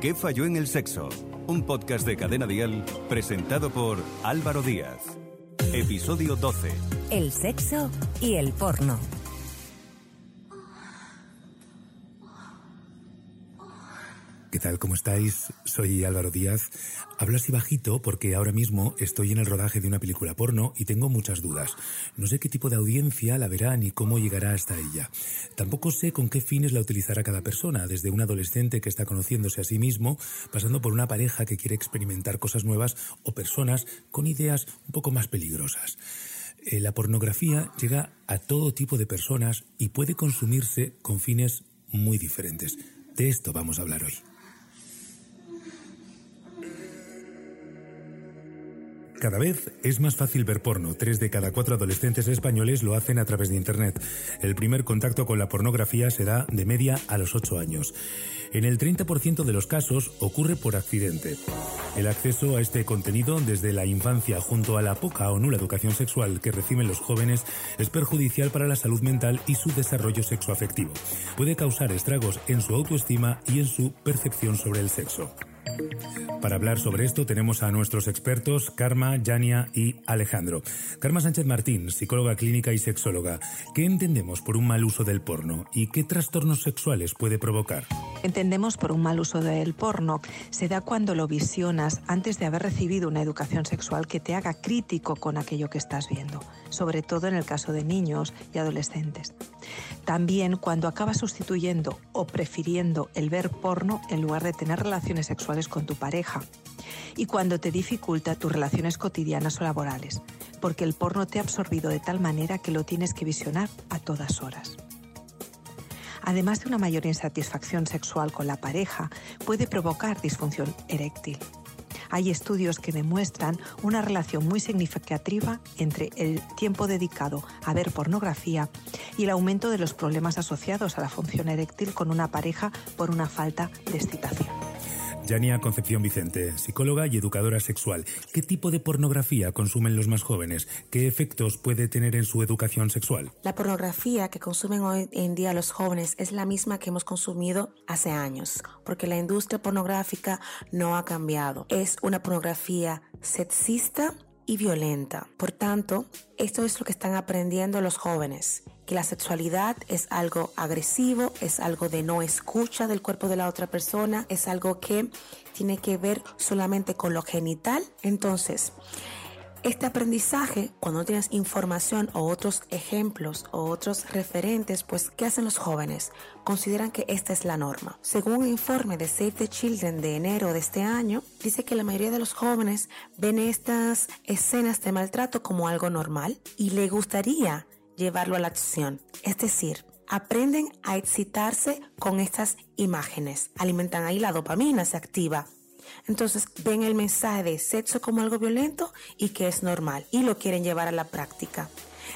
¿Qué falló en el sexo? Un podcast de Cadena Dial presentado por Álvaro Díaz. Episodio 12. El sexo y el porno. ¿Qué tal? ¿Cómo estáis? Soy Álvaro Díaz. Hablo así bajito porque ahora mismo estoy en el rodaje de una película porno y tengo muchas dudas. No sé qué tipo de audiencia la verá ni cómo llegará hasta ella. Tampoco sé con qué fines la utilizará cada persona, desde un adolescente que está conociéndose a sí mismo, pasando por una pareja que quiere experimentar cosas nuevas o personas con ideas un poco más peligrosas. Eh, la pornografía llega a todo tipo de personas y puede consumirse con fines muy diferentes. De esto vamos a hablar hoy. Cada vez es más fácil ver porno. Tres de cada cuatro adolescentes españoles lo hacen a través de Internet. El primer contacto con la pornografía se da de media a los ocho años. En el 30% de los casos ocurre por accidente. El acceso a este contenido desde la infancia junto a la poca o nula educación sexual que reciben los jóvenes es perjudicial para la salud mental y su desarrollo sexoafectivo. Puede causar estragos en su autoestima y en su percepción sobre el sexo. Para hablar sobre esto tenemos a nuestros expertos Karma, Yania y Alejandro. Karma Sánchez Martín, psicóloga clínica y sexóloga. ¿Qué entendemos por un mal uso del porno y qué trastornos sexuales puede provocar? Entendemos por un mal uso del porno se da cuando lo visionas antes de haber recibido una educación sexual que te haga crítico con aquello que estás viendo, sobre todo en el caso de niños y adolescentes. También cuando acabas sustituyendo o prefiriendo el ver porno en lugar de tener relaciones sexuales con tu pareja. Y cuando te dificulta tus relaciones cotidianas o laborales, porque el porno te ha absorbido de tal manera que lo tienes que visionar a todas horas. Además de una mayor insatisfacción sexual con la pareja, puede provocar disfunción eréctil. Hay estudios que demuestran una relación muy significativa entre el tiempo dedicado a ver pornografía y el aumento de los problemas asociados a la función eréctil con una pareja por una falta de excitación. Yania Concepción Vicente, psicóloga y educadora sexual. ¿Qué tipo de pornografía consumen los más jóvenes? ¿Qué efectos puede tener en su educación sexual? La pornografía que consumen hoy en día los jóvenes es la misma que hemos consumido hace años, porque la industria pornográfica no ha cambiado. Es una pornografía sexista y violenta. Por tanto, esto es lo que están aprendiendo los jóvenes, que la sexualidad es algo agresivo, es algo de no escucha del cuerpo de la otra persona, es algo que tiene que ver solamente con lo genital. Entonces, este aprendizaje, cuando tienes información o otros ejemplos o otros referentes, pues ¿qué hacen los jóvenes? Consideran que esta es la norma. Según un informe de Save the Children de enero de este año, dice que la mayoría de los jóvenes ven estas escenas de maltrato como algo normal y le gustaría llevarlo a la acción. Es decir, aprenden a excitarse con estas imágenes. Alimentan ahí la dopamina, se activa entonces ven el mensaje de sexo como algo violento y que es normal y lo quieren llevar a la práctica.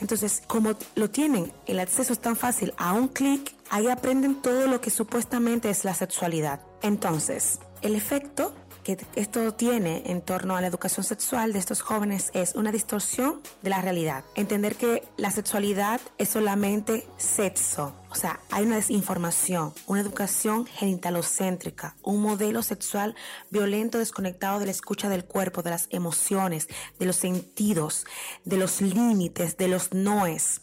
Entonces, como lo tienen, el acceso es tan fácil a un clic, ahí aprenden todo lo que supuestamente es la sexualidad. Entonces, el efecto que esto tiene en torno a la educación sexual de estos jóvenes es una distorsión de la realidad. Entender que la sexualidad es solamente sexo. O sea, hay una desinformación, una educación genitalocéntrica, un modelo sexual violento desconectado de la escucha del cuerpo, de las emociones, de los sentidos, de los límites, de los noes.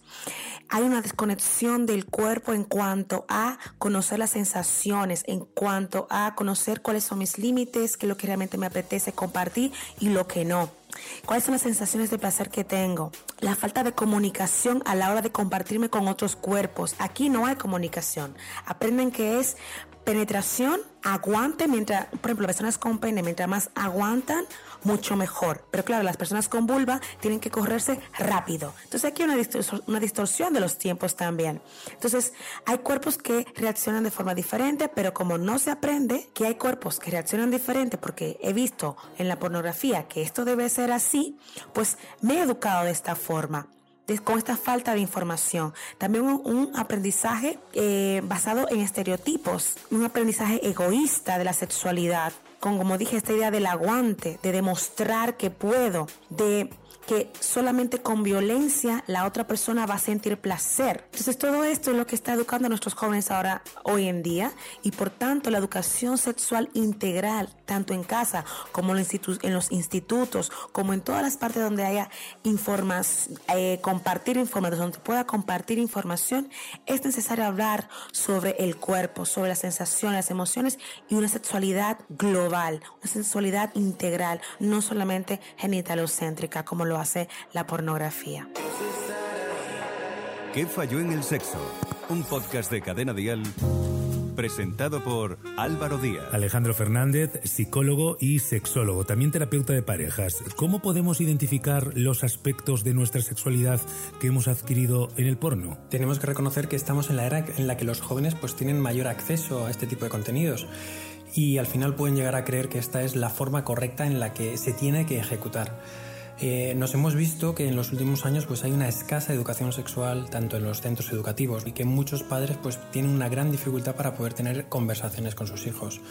Hay una desconexión del cuerpo en cuanto a conocer las sensaciones, en cuanto a conocer cuáles son mis límites, qué es lo que realmente me apetece compartir y lo que no. ¿Cuáles son las sensaciones de placer que tengo? La falta de comunicación a la hora de compartirme con otros cuerpos. Aquí no hay comunicación. Aprenden que es penetración, aguante, mientras, por ejemplo, personas con pene, mientras más aguantan, mucho mejor. Pero claro, las personas con vulva tienen que correrse rápido. Entonces aquí hay una, una distorsión de los tiempos también. Entonces hay cuerpos que reaccionan de forma diferente, pero como no se aprende que hay cuerpos que reaccionan diferente, porque he visto en la pornografía que esto debe ser así, pues me he educado de esta forma con esta falta de información. También un, aprendizaje eh, basado en estereotipos, un aprendizaje egoísta de la sexualidad, con como dije esta idea del aguante, de demostrar que puedo, de que solamente con violencia la otra persona va a sentir placer. Entonces todo esto es lo que está educando a nuestros jóvenes ahora, hoy en día, y por tanto la educación sexual integral, tanto en casa como en los institutos, como en todas las partes donde haya información, eh, compartir información, donde pueda compartir información, es necesario hablar sobre el cuerpo, sobre las sensaciones, las emociones y una sexualidad global, una sexualidad integral, no solamente genitalocéntrica como lo hace la pornografía. ¿Qué falló en el sexo? Un podcast de Cadena Dial presentado por Álvaro Díaz. Alejandro Fernández, psicólogo y sexólogo, también terapeuta de parejas. ¿Cómo podemos identificar los aspectos de nuestra sexualidad que hemos adquirido en el porno? Tenemos que reconocer que estamos en la era en la que los jóvenes pues tienen mayor acceso a este tipo de contenidos y al final pueden llegar a creer que esta es la forma correcta en la que se tiene que ejecutar. Eh, nos hemos visto que en los últimos años pues hay una escasa educación sexual tanto en los centros educativos y que muchos padres pues tienen una gran dificultad para poder tener conversaciones con sus hijos.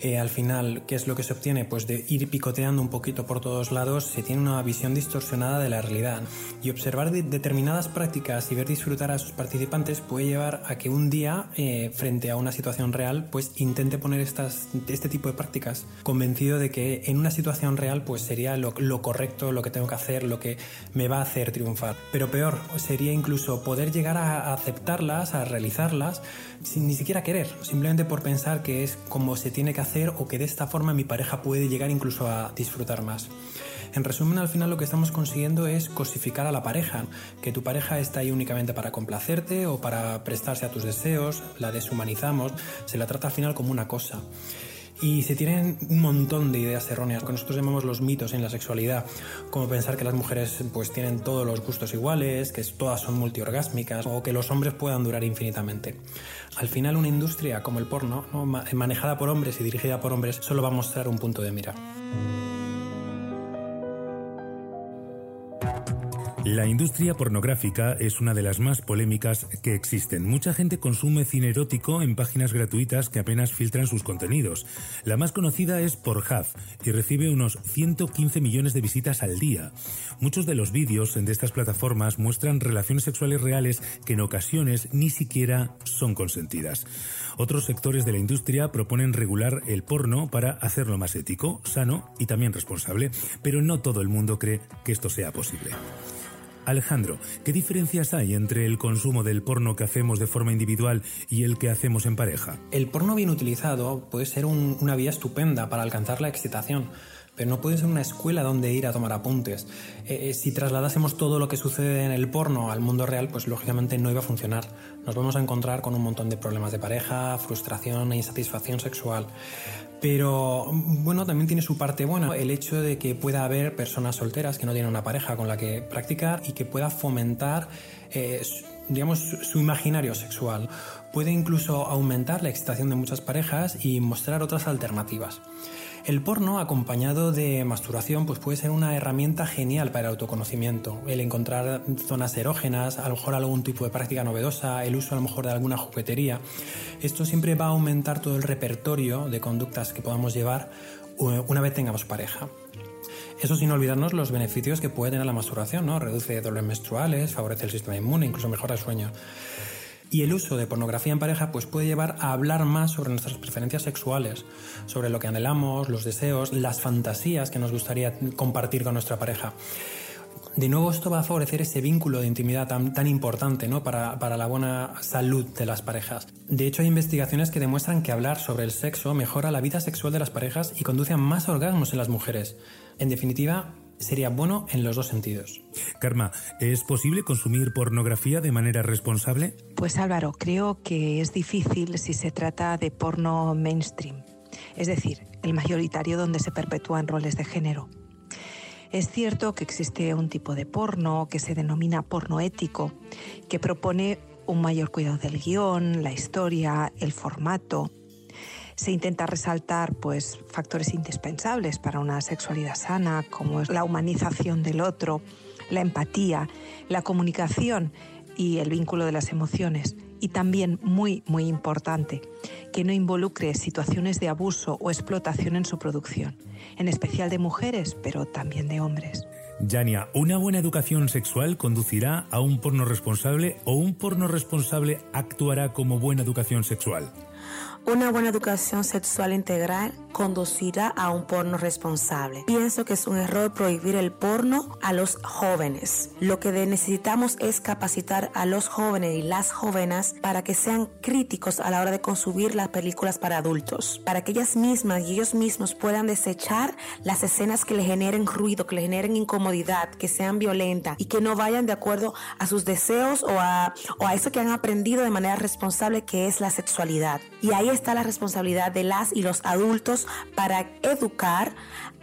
Eh, al final, ¿qué es lo que se obtiene? Pues de ir picoteando un poquito por todos lados, se tiene una visión distorsionada de la realidad. Y observar determinadas prácticas y ver disfrutar a sus participantes puede llevar a que un día, eh, frente a una situación real, pues intente poner estas, este tipo de prácticas, convencido de que en una situación real, pues sería lo, lo correcto, lo que tengo que hacer, lo que me va a hacer triunfar. Pero peor, sería incluso poder llegar a aceptarlas, a realizarlas, sin ni siquiera querer, simplemente por pensar que es como se tiene que hacer o que de esta forma mi pareja puede llegar incluso a disfrutar más. En resumen, al final lo que estamos consiguiendo es cosificar a la pareja, que tu pareja está ahí únicamente para complacerte o para prestarse a tus deseos, la deshumanizamos, se la trata al final como una cosa. Y se tienen un montón de ideas erróneas, que nosotros llamamos los mitos en la sexualidad, como pensar que las mujeres pues tienen todos los gustos iguales, que todas son multiorgásmicas o que los hombres puedan durar infinitamente. Al final una industria como el porno, manejada por hombres y dirigida por hombres, solo va a mostrar un punto de mira. La industria pornográfica es una de las más polémicas que existen. Mucha gente consume cine erótico en páginas gratuitas que apenas filtran sus contenidos. La más conocida es Pornhub y recibe unos 115 millones de visitas al día. Muchos de los vídeos de estas plataformas muestran relaciones sexuales reales que en ocasiones ni siquiera son consentidas. Otros sectores de la industria proponen regular el porno para hacerlo más ético, sano y también responsable, pero no todo el mundo cree que esto sea posible. Alejandro, ¿qué diferencias hay entre el consumo del porno que hacemos de forma individual y el que hacemos en pareja? El porno bien utilizado puede ser una vía estupenda para alcanzar la excitación, pero no puede ser una escuela donde ir a tomar apuntes. Eh, eh, si trasladásemos todo lo que sucede en el porno al mundo real, pues lógicamente no iba a funcionar. Nos vamos a encontrar con un montón de problemas de pareja, frustración e insatisfacción sexual. Pero bueno, también tiene su parte buena, el hecho de que pueda haber personas solteras que no tienen una pareja con la que practicar y que pueda fomentar, eh, digamos, su imaginario sexual. Puede incluso aumentar la excitación de muchas parejas y mostrar otras alternativas. El porno acompañado de masturbación pues puede ser una herramienta genial para el autoconocimiento, el encontrar zonas erógenas, a lo mejor algún tipo de práctica novedosa, el uso a lo mejor de alguna juguetería. Esto siempre va a aumentar todo el repertorio de conductas que podamos llevar una vez tengamos pareja. Eso sin olvidarnos los beneficios que puede tener la masturbación, ¿no? Reduce dolores menstruales, favorece el sistema inmune, incluso mejora el sueño. Y el uso de pornografía en pareja pues puede llevar a hablar más sobre nuestras preferencias sexuales, sobre lo que anhelamos, los deseos, las fantasías que nos gustaría compartir con nuestra pareja. De nuevo, esto va a favorecer ese vínculo de intimidad tan, tan importante ¿no? para, para la buena salud de las parejas. De hecho, hay investigaciones que demuestran que hablar sobre el sexo mejora la vida sexual de las parejas y conduce a más orgasmos en las mujeres. En definitiva, sería bueno en los dos sentidos. Karma, ¿es posible consumir pornografía de manera responsable? Pues Álvaro, creo que es difícil si se trata de porno mainstream, es decir, el mayoritario donde se perpetúan roles de género. Es cierto que existe un tipo de porno que se denomina porno ético, que propone un mayor cuidado del guion, la historia, el formato, se intenta resaltar pues, factores indispensables para una sexualidad sana, como es la humanización del otro, la empatía, la comunicación y el vínculo de las emociones. Y también, muy, muy importante, que no involucre situaciones de abuso o explotación en su producción, en especial de mujeres, pero también de hombres. Yania, ¿una buena educación sexual conducirá a un porno responsable o un porno responsable actuará como buena educación sexual? Una buena educación sexual integral conducirá a un porno responsable. Pienso que es un error prohibir el porno a los jóvenes. Lo que necesitamos es capacitar a los jóvenes y las jóvenes para que sean críticos a la hora de consumir las películas para adultos, para que ellas mismas y ellos mismos puedan desechar las escenas que le generen ruido, que le generen incomodidad, que sean violentas y que no vayan de acuerdo a sus deseos o a, o a eso que han aprendido de manera responsable que es la sexualidad. Y ahí está la responsabilidad de las y los adultos para educar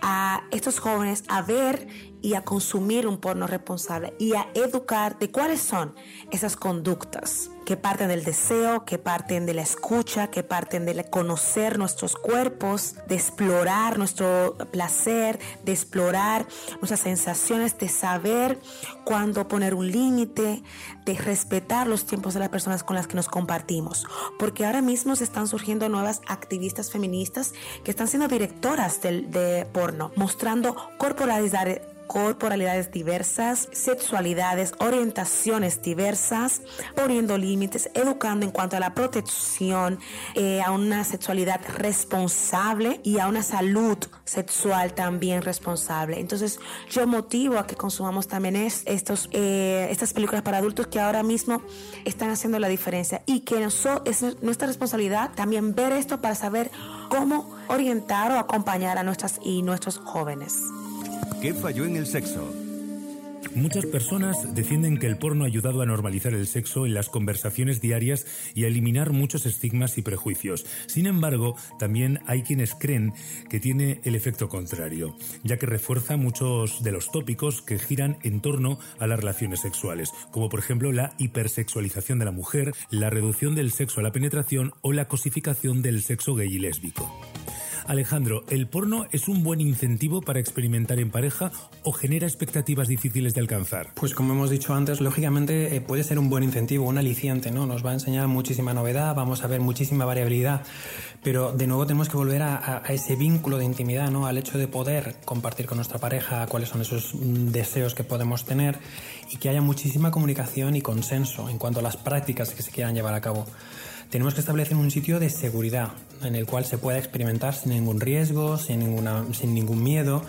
a estos jóvenes a ver y a consumir un porno responsable y a educar de cuáles son esas conductas que parten del deseo, que parten de la escucha, que parten de conocer nuestros cuerpos, de explorar nuestro placer, de explorar nuestras sensaciones, de saber cuándo poner un límite, de respetar los tiempos de las personas con las que nos compartimos. Porque ahora mismo se están surgiendo nuevas activistas feministas que están siendo directoras de, de porno, mostrando corporalidades corporalidades diversas, sexualidades, orientaciones diversas, poniendo límites, educando en cuanto a la protección, eh, a una sexualidad responsable y a una salud sexual también responsable. Entonces yo motivo a que consumamos también estos, eh, estas películas para adultos que ahora mismo están haciendo la diferencia y que es nuestra responsabilidad también ver esto para saber cómo orientar o acompañar a nuestras y nuestros jóvenes. ¿Qué falló en el sexo? Muchas personas defienden que el porno ha ayudado a normalizar el sexo en las conversaciones diarias y a eliminar muchos estigmas y prejuicios. Sin embargo, también hay quienes creen que tiene el efecto contrario, ya que refuerza muchos de los tópicos que giran en torno a las relaciones sexuales, como por ejemplo la hipersexualización de la mujer, la reducción del sexo a la penetración o la cosificación del sexo gay y lésbico. Alejandro, ¿el porno es un buen incentivo para experimentar en pareja o genera expectativas difíciles de alcanzar? Pues como hemos dicho antes, lógicamente eh, puede ser un buen incentivo, un aliciente, ¿no? Nos va a enseñar muchísima novedad, vamos a ver muchísima variabilidad, pero de nuevo tenemos que volver a, a ese vínculo de intimidad, ¿no? Al hecho de poder compartir con nuestra pareja cuáles son esos mm, deseos que podemos tener y que haya muchísima comunicación y consenso en cuanto a las prácticas que se quieran llevar a cabo tenemos que establecer un sitio de seguridad en el cual se pueda experimentar sin ningún riesgo, sin, ninguna, sin ningún miedo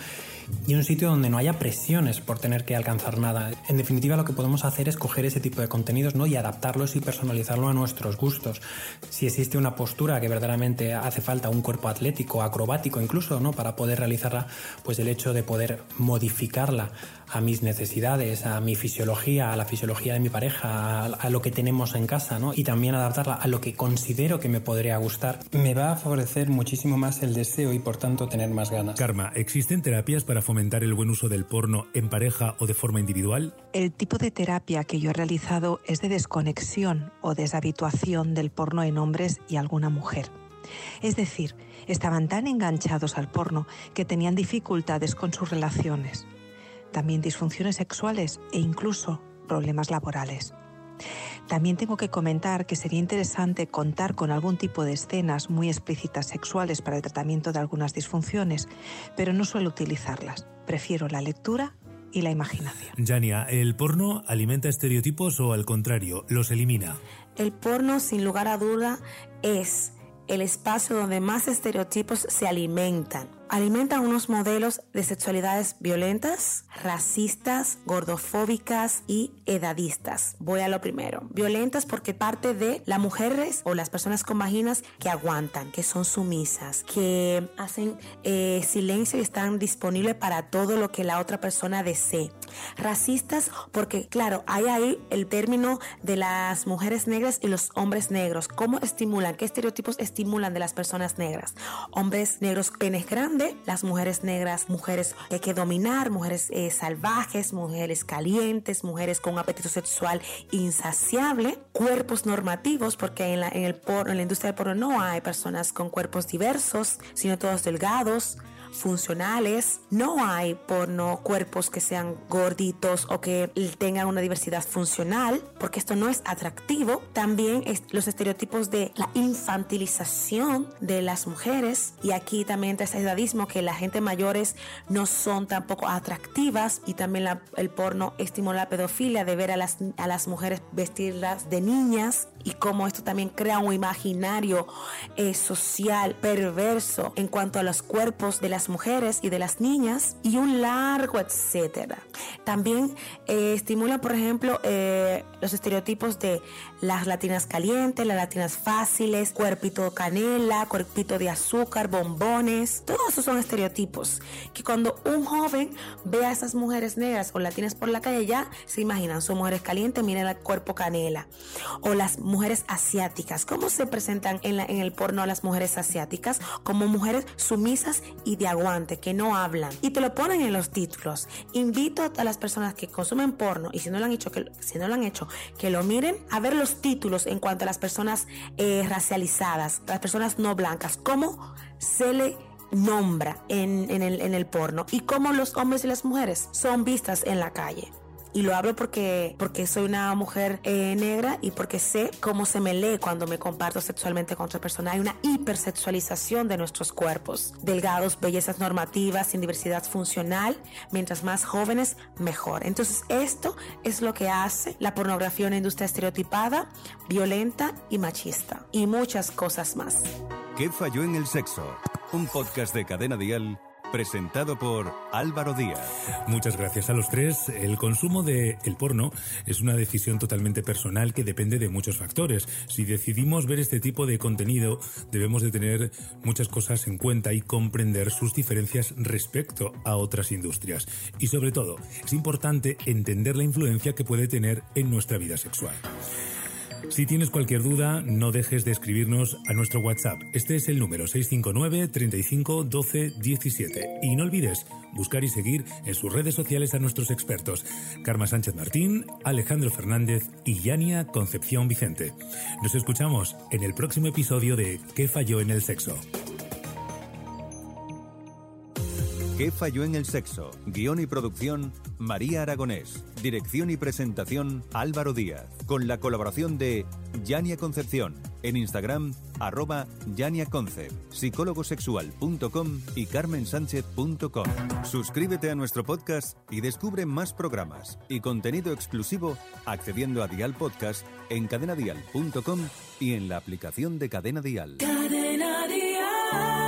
y un sitio donde no haya presiones por tener que alcanzar nada. En definitiva, lo que podemos hacer es coger ese tipo de contenidos ¿no? y adaptarlos y personalizarlo a nuestros gustos. Si existe una postura que verdaderamente hace falta un cuerpo atlético, acrobático incluso, ¿no? para poder realizarla, pues el hecho de poder modificarla a mis necesidades, a mi fisiología, a la fisiología de mi pareja, a, lo que tenemos en casa, ¿no? Y también adaptarla a lo que considero que me podría gustar, me va a favorecer muchísimo más el deseo y por tanto tener más ganas. Karma, ¿existen terapias para fomentar el buen uso del porno en pareja o de forma individual? El tipo de terapia que yo he realizado es de desconexión o deshabituación del porno en hombres y alguna mujer. Es decir, estaban tan enganchados al porno que tenían dificultades con sus relaciones, también disfunciones sexuales e incluso problemas laborales. También tengo que comentar que sería interesante contar con algún tipo de escenas muy explícitas sexuales para el tratamiento de algunas disfunciones, pero no suelo utilizarlas. Prefiero la lectura y la imaginación. Yania, ¿el porno alimenta estereotipos o al contrario, los elimina? El porno, sin lugar a duda, es el espacio donde más estereotipos se alimentan alimentan unos modelos de sexualidades violentas, racistas, gordofóbicas y edadistas. Voy a lo primero. Violentas porque parte de las mujeres o las personas con vaginas que aguantan, que son sumisas, que hacen eh, silencio y están disponibles para todo lo que la otra persona desee. Racistas porque, claro, hay ahí el término de las mujeres negras y los hombres negros. ¿Cómo estimulan? ¿Qué estereotipos estimulan de las personas negras? Hombres negros penes grandes las mujeres negras, mujeres que hay que dominar, mujeres eh, salvajes, mujeres calientes, mujeres con un apetito sexual insaciable, cuerpos normativos, porque en la, en el en la industria del porno no hay personas con cuerpos diversos, sino todos delgados, funcionales. No hay porno cuerpos que sean gorditos o que tengan una diversidad funcional, porque esto no es atractivo. También los estereotipos de la infantilización de las mujeres y aquí también está ese edadismo que la gente mayores no son tampoco atractivas y también el porno estimula la pedofilia de ver a las, a las mujeres vestirlas de niñas y cómo esto también crea un imaginario eh, social perverso en cuanto a los cuerpos de las mujeres y de las niñas y un largo etcétera. También eh, estimula, por ejemplo, eh, los estereotipos de las latinas calientes, las latinas fáciles, cuerpito canela, cuerpito de azúcar, bombones. Todos esos son estereotipos que cuando un joven ve a esas mujeres negras o latinas por la calle ya se imaginan, son mujeres calientes, miren el cuerpo canela. O las mujeres asiáticas, ¿cómo se presentan en, en el porno a las mujeres asiáticas? Como mujeres sumisas y de aguante, que no hablan. Y te lo ponen en los títulos. Invito a las personas que consumen porno y si no lo han hecho, que, si no lo han hecho, que lo miren a ver los títulos en cuanto a las personas eh, racializadas, las personas no blancas, cómo se le nombra en, el, en el porno y cómo los hombres y las mujeres son vistas en la calle. Y lo hablo porque, porque soy una mujer eh, negra y porque sé cómo se me lee cuando me comparto sexualmente con otra persona. Hay una hipersexualización de nuestros cuerpos. Delgados, bellezas normativas, sin diversidad funcional. Mientras más jóvenes, mejor. Entonces esto es lo que hace la pornografía una industria estereotipada, violenta y machista. Y muchas cosas más. ¿Qué falló en el sexo? Un podcast de cadena dial presentado por Álvaro Díaz. Muchas gracias a los tres. El consumo de el porno es una decisión totalmente personal que depende de muchos factores. Si decidimos ver este tipo de contenido, debemos de tener muchas cosas en cuenta y comprender sus diferencias respecto a otras industrias. Y sobre todo, es importante entender la influencia que puede tener en nuestra vida sexual. Si tienes cualquier duda, no dejes de escribirnos a nuestro WhatsApp. Este es el número 659 35 12 17. Y no olvides buscar y seguir en sus redes sociales a nuestros expertos, Karma Sánchez Martín, Alejandro Fernández y Yania Concepción Vicente. Nos escuchamos en el próximo episodio de ¿Qué falló en el sexo? ¿Qué falló en el sexo? Guión y producción, María Aragonés. Dirección y presentación, Álvaro Díaz. Con la colaboración de Yania Concepción. En Instagram, arroba Concept, psicólogosexual.com y carmensánchez.com. Suscríbete a nuestro podcast y descubre más programas y contenido exclusivo accediendo a Dial Podcast en cadenadial.com y en la aplicación de Cadena Dial. Cadena Dial.